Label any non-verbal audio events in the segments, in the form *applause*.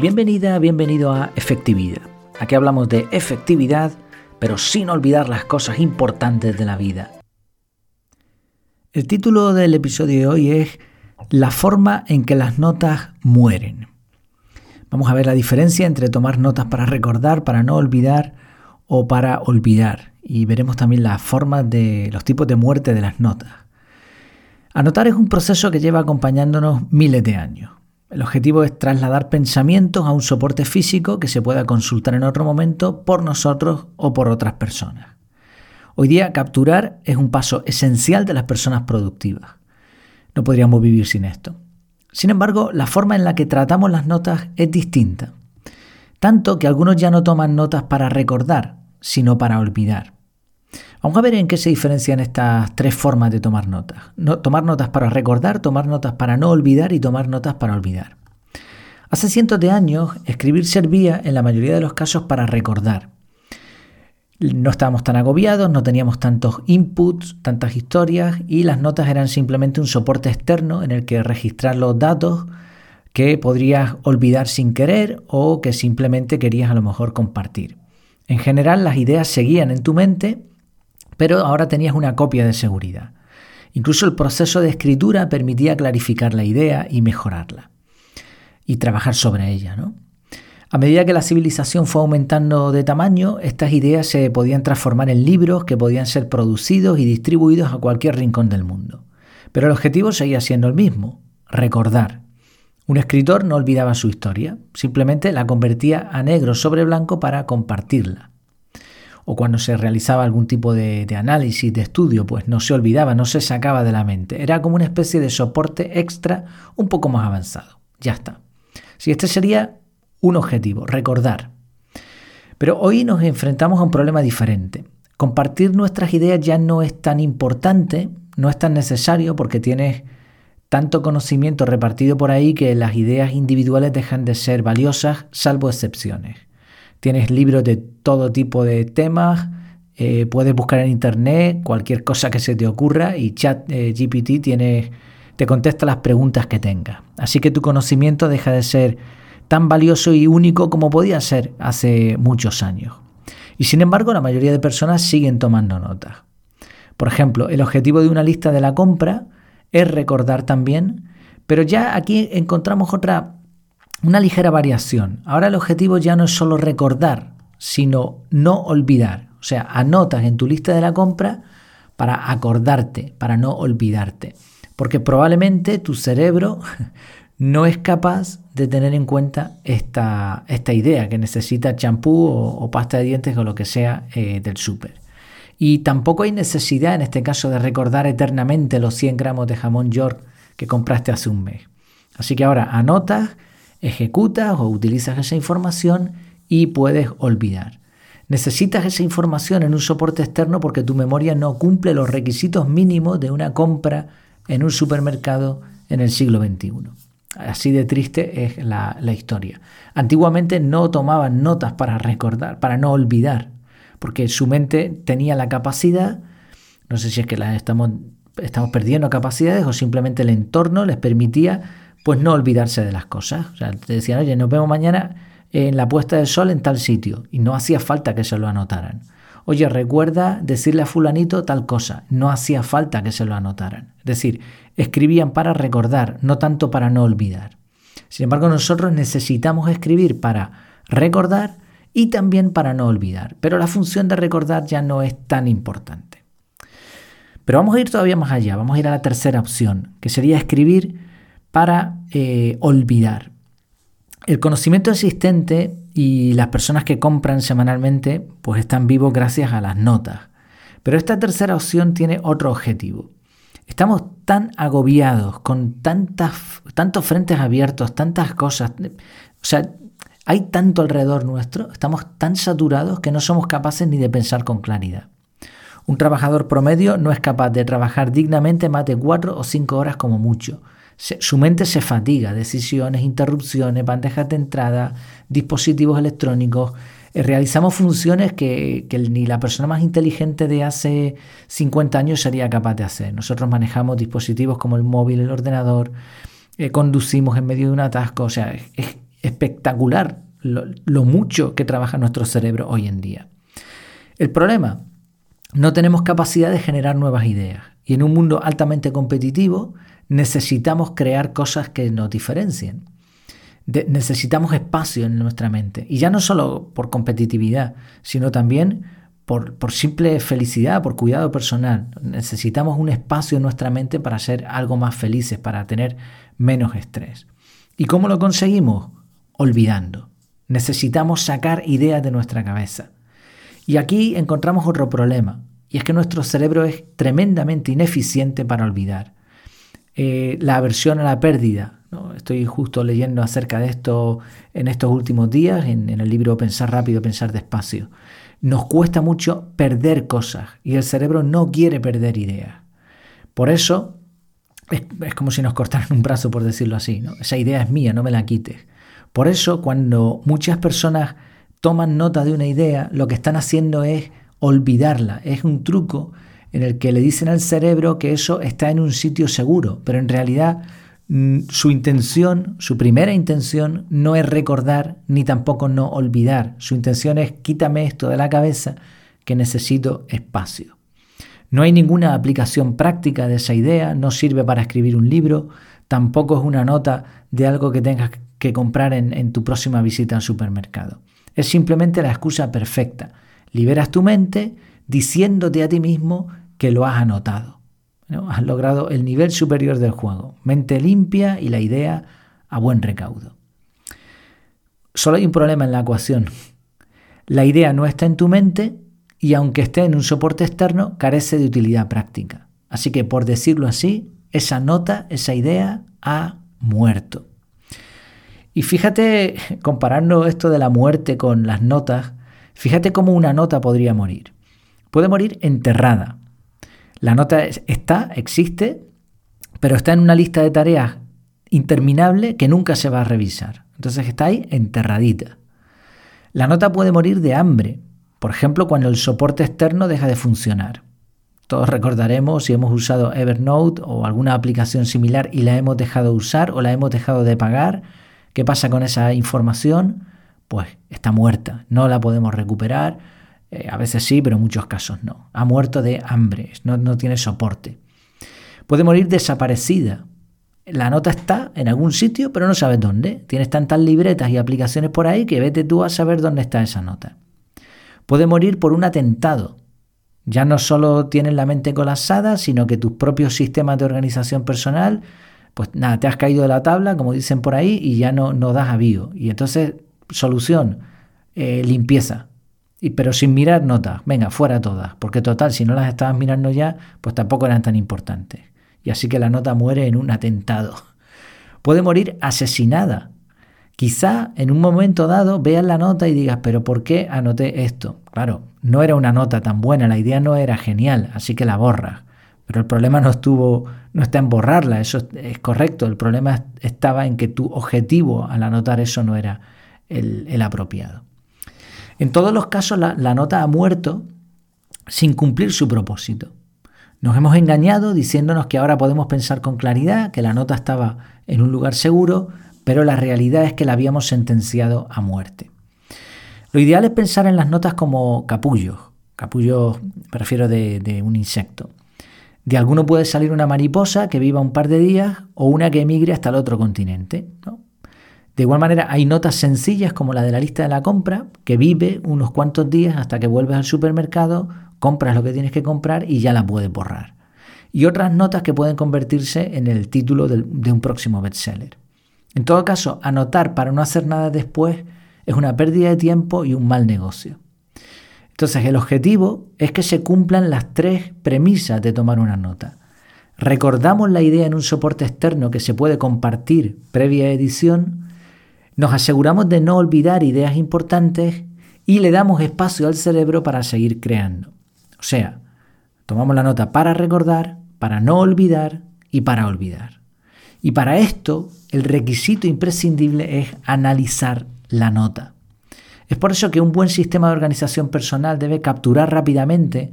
Bienvenida, bienvenido a Efectividad. Aquí hablamos de efectividad, pero sin olvidar las cosas importantes de la vida. El título del episodio de hoy es La forma en que las notas mueren. Vamos a ver la diferencia entre tomar notas para recordar, para no olvidar o para olvidar. Y veremos también las formas de los tipos de muerte de las notas. Anotar es un proceso que lleva acompañándonos miles de años. El objetivo es trasladar pensamientos a un soporte físico que se pueda consultar en otro momento por nosotros o por otras personas. Hoy día capturar es un paso esencial de las personas productivas. No podríamos vivir sin esto. Sin embargo, la forma en la que tratamos las notas es distinta. Tanto que algunos ya no toman notas para recordar, sino para olvidar. Vamos a ver en qué se diferencian estas tres formas de tomar notas. tomar notas para recordar, tomar notas para no olvidar y tomar notas para olvidar. Hace cientos de años, escribir servía en la mayoría de los casos para recordar. No estábamos tan agobiados, no teníamos tantos inputs, tantas historias y las notas eran simplemente un soporte externo en el que registrar los datos que podrías olvidar sin querer o que simplemente querías a lo mejor compartir. En general las ideas seguían en tu mente pero ahora tenías una copia de seguridad. Incluso el proceso de escritura permitía clarificar la idea y mejorarla y trabajar sobre ella. ¿no? A medida que la civilización fue aumentando de tamaño, estas ideas se podían transformar en libros que podían ser producidos y distribuidos a cualquier rincón del mundo. Pero el objetivo seguía siendo el mismo, recordar. Un escritor no olvidaba su historia, simplemente la convertía a negro sobre blanco para compartirla o cuando se realizaba algún tipo de, análisis, de estudio, pues no se olvidaba, no se sacaba de la mente. Era como una especie de soporte extra un poco más avanzado. Ya está. Si este sería un objetivo, recordar. Pero hoy nos enfrentamos a un problema diferente. Compartir nuestras ideas ya no es tan importante, no es tan necesario porque tienes tanto conocimiento repartido por ahí que las ideas individuales dejan de ser valiosas, salvo excepciones. Tienes libros de todo tipo de temas, eh, puedes buscar en internet cualquier cosa que se te ocurra y Chat eh, GPT te contesta las preguntas que tengas. Así que tu conocimiento deja de ser tan valioso y único como podía ser hace muchos años. Y sin embargo, la mayoría de personas siguen tomando notas. Por ejemplo, el objetivo de una lista de la compra es recordar también, pero ya aquí encontramos otra una ligera variación. Ahora el objetivo ya no es solo recordar, sino no olvidar. O sea, anotas en tu lista de la compra para acordarte, para no olvidarte. Porque probablemente tu cerebro *laughs* no es capaz de tener en cuenta esta, esta idea, que necesita champú o, pasta de dientes o lo que sea eh, del súper. Y tampoco hay necesidad en este caso de recordar eternamente los 100 gramos de jamón York que compraste hace un mes. Así que ahora anotas ejecutas o utilizas esa información y puedes olvidar. Necesitas esa información en un soporte externo porque tu memoria no cumple los requisitos mínimos de una compra en un supermercado en el siglo XXI. Así de triste es la, historia. Antiguamente no tomaban notas para recordar, para no olvidar, porque su mente tenía la capacidad, no sé si es que la estamos, estamos perdiendo capacidades o simplemente el entorno les permitía pues no olvidarse de las cosas. O sea, te decían, oye, nos vemos mañana en la puesta del sol en tal sitio. Y no hacía falta que se lo anotaran. Oye, recuerda decirle a fulanito tal cosa. No hacía falta que se lo anotaran. Es decir, escribían para recordar, no tanto para no olvidar. Sin embargo, nosotros necesitamos escribir para recordar y también para no olvidar. Pero la función de recordar ya no es tan importante. Pero vamos a ir todavía más allá. Vamos a ir a la tercera opción, que sería escribir para eh, olvidar. El conocimiento existente y las personas que compran semanalmente pues están vivos gracias a las notas. Pero esta tercera opción tiene otro objetivo. Estamos tan agobiados con tantas, tantos frentes abiertos, tantas cosas. O sea, hay tanto alrededor nuestro, estamos tan saturados que no somos capaces ni de pensar con claridad. Un trabajador promedio no es capaz de trabajar dignamente más de cuatro o cinco horas como mucho su mente se fatiga, decisiones, interrupciones, bandejas de entrada, dispositivos electrónicos. Eh, realizamos funciones que, ni la persona más inteligente de hace 50 años sería capaz de hacer. Nosotros manejamos dispositivos como el móvil, el ordenador, eh, conducimos en medio de un atasco, o sea, es, espectacular lo, mucho que trabaja nuestro cerebro hoy en día. El problema, no tenemos capacidad de generar nuevas ideas y en un mundo altamente competitivo necesitamos crear cosas que nos diferencien. necesitamos espacio en nuestra mente y ya no solo por competitividad, sino también por, por, simple felicidad, por cuidado personal. Necesitamos un espacio en nuestra mente para ser algo más felices, para tener menos estrés. ¿Y cómo lo conseguimos? Olvidando. Necesitamos sacar ideas de nuestra cabeza. Y aquí encontramos otro problema, y es que nuestro cerebro es tremendamente ineficiente para olvidar. Eh, la aversión a la pérdida. Estoy justo leyendo acerca de esto en estos últimos días, en, el libro Pensar rápido, pensar despacio. Nos cuesta mucho perder cosas y el cerebro no quiere perder ideas. Por eso es, como si nos cortaran un brazo, por decirlo así. Esa idea es mía, no me la quites. Por eso, cuando muchas personas toman nota de una idea, lo que están haciendo es olvidarla. Es un truco en el que le dicen al cerebro que eso está en un sitio seguro, pero en realidad mm, su intención, su primera intención, no es recordar ni tampoco no olvidar. Su intención es quítame esto de la cabeza que necesito espacio. No hay ninguna aplicación práctica de esa idea, no sirve para escribir un libro, tampoco es una nota de algo que tengas que comprar en, tu próxima visita al supermercado. Es simplemente la excusa perfecta. Liberas tu mente diciéndote a ti mismo que lo has anotado. Has logrado el nivel superior del juego. Mente limpia y la idea a buen recaudo. Solo hay un problema en la ecuación. La idea no está en tu mente y aunque esté en un soporte externo, carece de utilidad práctica. Así que, por decirlo así, esa nota, esa idea ha muerto. Y fíjate, comparando esto de la muerte con las notas, fíjate cómo una nota podría morir. Puede morir enterrada. La nota está, existe, pero está en una lista de tareas interminable que nunca se va a revisar. Entonces está ahí enterradita. La nota puede morir de hambre, por ejemplo, cuando el soporte externo deja de funcionar. Todos recordaremos si hemos usado Evernote o alguna aplicación similar y la hemos dejado de usar o la hemos dejado de pagar. ¿Qué pasa con esa información? Pues está muerta, no la podemos recuperar. Eh, a veces sí, pero en muchos casos no. Ha muerto de hambre, no, no tiene soporte. Puede morir desaparecida. La nota está en algún sitio, pero no sabes dónde. Tienes tantas libretas y aplicaciones por ahí que vete tú a saber dónde está esa nota. Puede morir por un atentado. Ya no solo tienes la mente colapsada, sino que tus propios sistemas de organización personal, pues nada, te has caído de la tabla, como dicen por ahí, y ya no, no das avío. Y entonces, solución, eh, limpieza. Y, pero sin mirar notas, venga, fuera todas, porque total, si no las estabas mirando ya, pues tampoco eran tan importantes. Y así que la nota muere en un atentado. *laughs* Puede morir asesinada. Quizá en un momento dado veas la nota y digas, pero ¿por qué anoté esto? Claro, no era una nota tan buena, la idea no era genial, así que la borras. Pero el problema no estuvo, no está en borrarla, eso es correcto. El problema estaba en que tu objetivo al anotar eso no era el, apropiado. En todos los casos la, nota ha muerto sin cumplir su propósito. Nos hemos engañado diciéndonos que ahora podemos pensar con claridad, que la nota estaba en un lugar seguro, pero la realidad es que la habíamos sentenciado a muerte. Lo ideal es pensar en las notas como capullos. Capullos, prefiero de, de un insecto. De alguno puede salir una mariposa que viva un par de días o una que emigre hasta el otro continente. De igual manera, hay notas sencillas como la de la lista de la compra, que vive unos cuantos días hasta que vuelves al supermercado, compras lo que tienes que comprar y ya la puedes borrar. Y otras notas que pueden convertirse en el título de un próximo bestseller. En todo caso, anotar para no hacer nada después es una pérdida de tiempo y un mal negocio. Entonces, el objetivo es que se cumplan las tres premisas de tomar una nota. Recordamos la idea en un soporte externo que se puede compartir previa edición, nos aseguramos de no olvidar ideas importantes y le damos espacio al cerebro para seguir creando. O sea, tomamos la nota para recordar, para no olvidar y para olvidar. Y para esto, el requisito imprescindible es analizar la nota. Es por eso que un buen sistema de organización personal debe capturar rápidamente,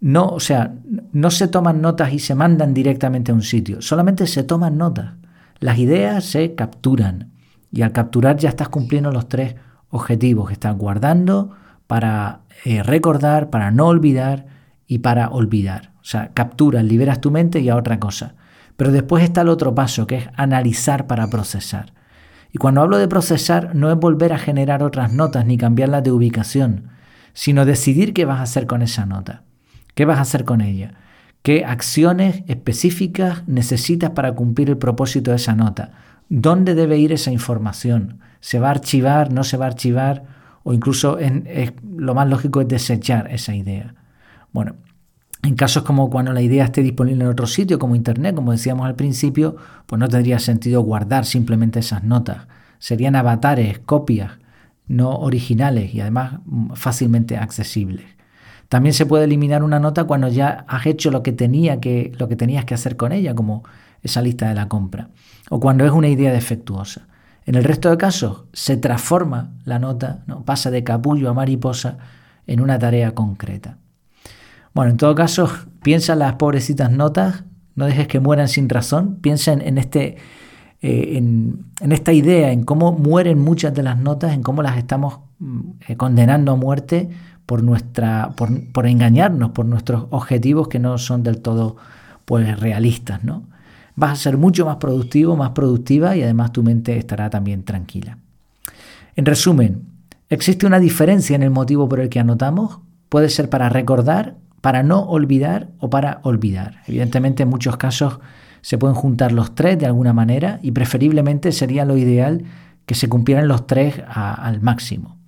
no, o sea, no se toman notas y se mandan directamente a un sitio, solamente se toman notas. Las ideas se capturan Y al capturar ya estás cumpliendo los tres objetivos. Estás guardando para eh, recordar, para no olvidar y para olvidar. O sea, capturas, liberas tu mente y a otra cosa. Pero después está el otro paso, que es analizar para procesar. Y cuando hablo de procesar, no es volver a generar otras notas ni cambiarlas de ubicación, sino decidir qué vas a hacer con esa nota. ¿Qué vas a hacer con ella? ¿Qué acciones específicas necesitas para cumplir el propósito de esa nota? ¿Dónde debe ir esa información? ¿Se va a archivar? ¿No se va a archivar? O incluso lo más lógico es desechar esa idea. Bueno, en casos como cuando la idea esté disponible en otro sitio, como Internet, como decíamos al principio, pues no tendría sentido guardar simplemente esas notas. Serían avatares, copias, no originales y además mm, fácilmente accesibles. También se puede eliminar una nota cuando ya has hecho lo que, tenía que, lo que tenías que hacer con ella, como esa lista de la compra, o cuando es una idea defectuosa. En el resto de casos se transforma la nota, ¿no? pasa de capullo a mariposa en una tarea concreta. Bueno, en todo caso, piensa en las pobrecitas notas, no dejes que mueran sin razón, piensa en, este, eh, en, esta idea, en cómo mueren muchas de las notas, en cómo las estamos mm, eh, condenando a muerte por, nuestra, por, engañarnos, por nuestros objetivos que no son del todo pues, realistas. ¿no? Vas a ser mucho más productivo, más productiva y además tu mente estará también tranquila. En resumen, ¿existe una diferencia en el motivo por el que anotamos? Puede ser para recordar para no olvidar o para olvidar. Evidentemente en muchos casos se pueden juntar los tres de alguna manera y preferiblemente sería lo ideal que se cumplieran los tres al máximo.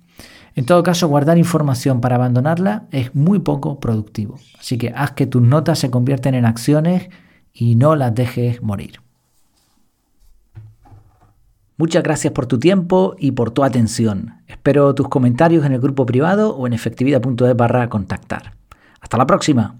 En todo caso, guardar información para abandonarla es muy poco productivo. Así que haz que tus notas se convierten en acciones y no las dejes morir. Muchas gracias por tu tiempo y por tu atención. Espero tus comentarios en el grupo privado o en efectividad.es barra contactar. Hasta la próxima.